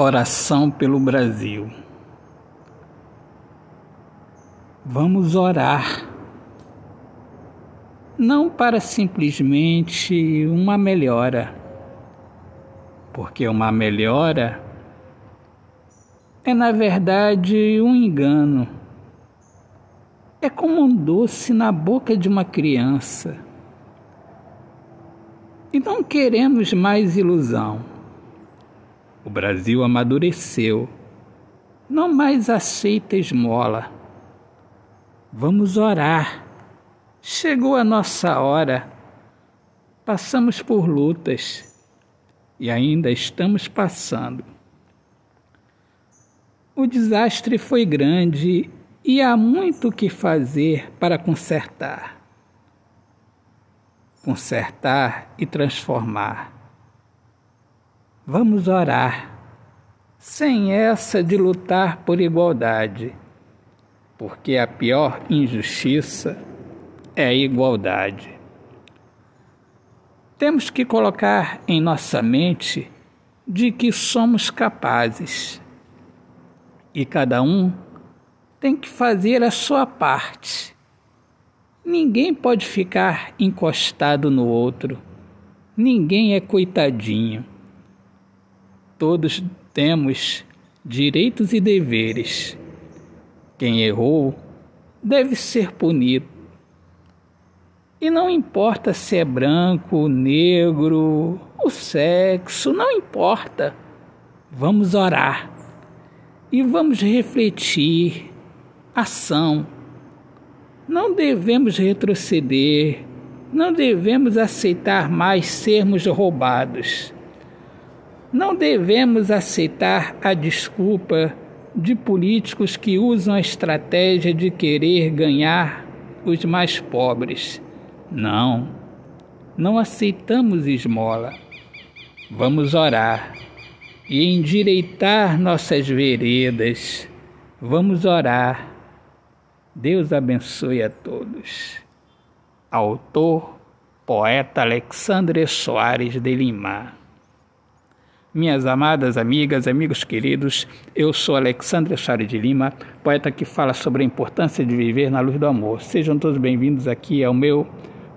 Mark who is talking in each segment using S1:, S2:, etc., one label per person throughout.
S1: Oração pelo Brasil. Vamos orar. Não para simplesmente uma melhora, porque uma melhora é, na verdade, um engano. É como um doce na boca de uma criança. E não queremos mais ilusão o Brasil amadureceu. Não mais aceita esmola. Vamos orar. Chegou a nossa hora. Passamos por lutas e ainda estamos passando. O desastre foi grande e há muito o que fazer para consertar. Consertar e transformar. Vamos orar, sem essa de lutar por igualdade, porque a pior injustiça é a igualdade. Temos que colocar em nossa mente de que somos capazes e cada um tem que fazer a sua parte. Ninguém pode ficar encostado no outro, ninguém é coitadinho. Todos temos direitos e deveres. Quem errou deve ser punido. E não importa se é branco, negro, o sexo, não importa. Vamos orar e vamos refletir. Ação. Não devemos retroceder, não devemos aceitar mais sermos roubados. Não devemos aceitar a desculpa de políticos que usam a estratégia de querer ganhar os mais pobres. Não, não aceitamos esmola. Vamos orar e endireitar nossas veredas. Vamos orar. Deus abençoe a todos. Autor, poeta Alexandre Soares de Lima. Minhas amadas amigas, amigos queridos, eu sou Alexandre Soares de Lima, poeta que fala sobre a importância de viver na luz do amor. Sejam todos bem-vindos aqui ao meu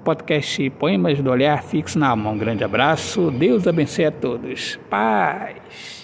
S1: podcast Poemas do Olhar Fixo na Alma. Um grande abraço, Deus abençoe a todos. Paz!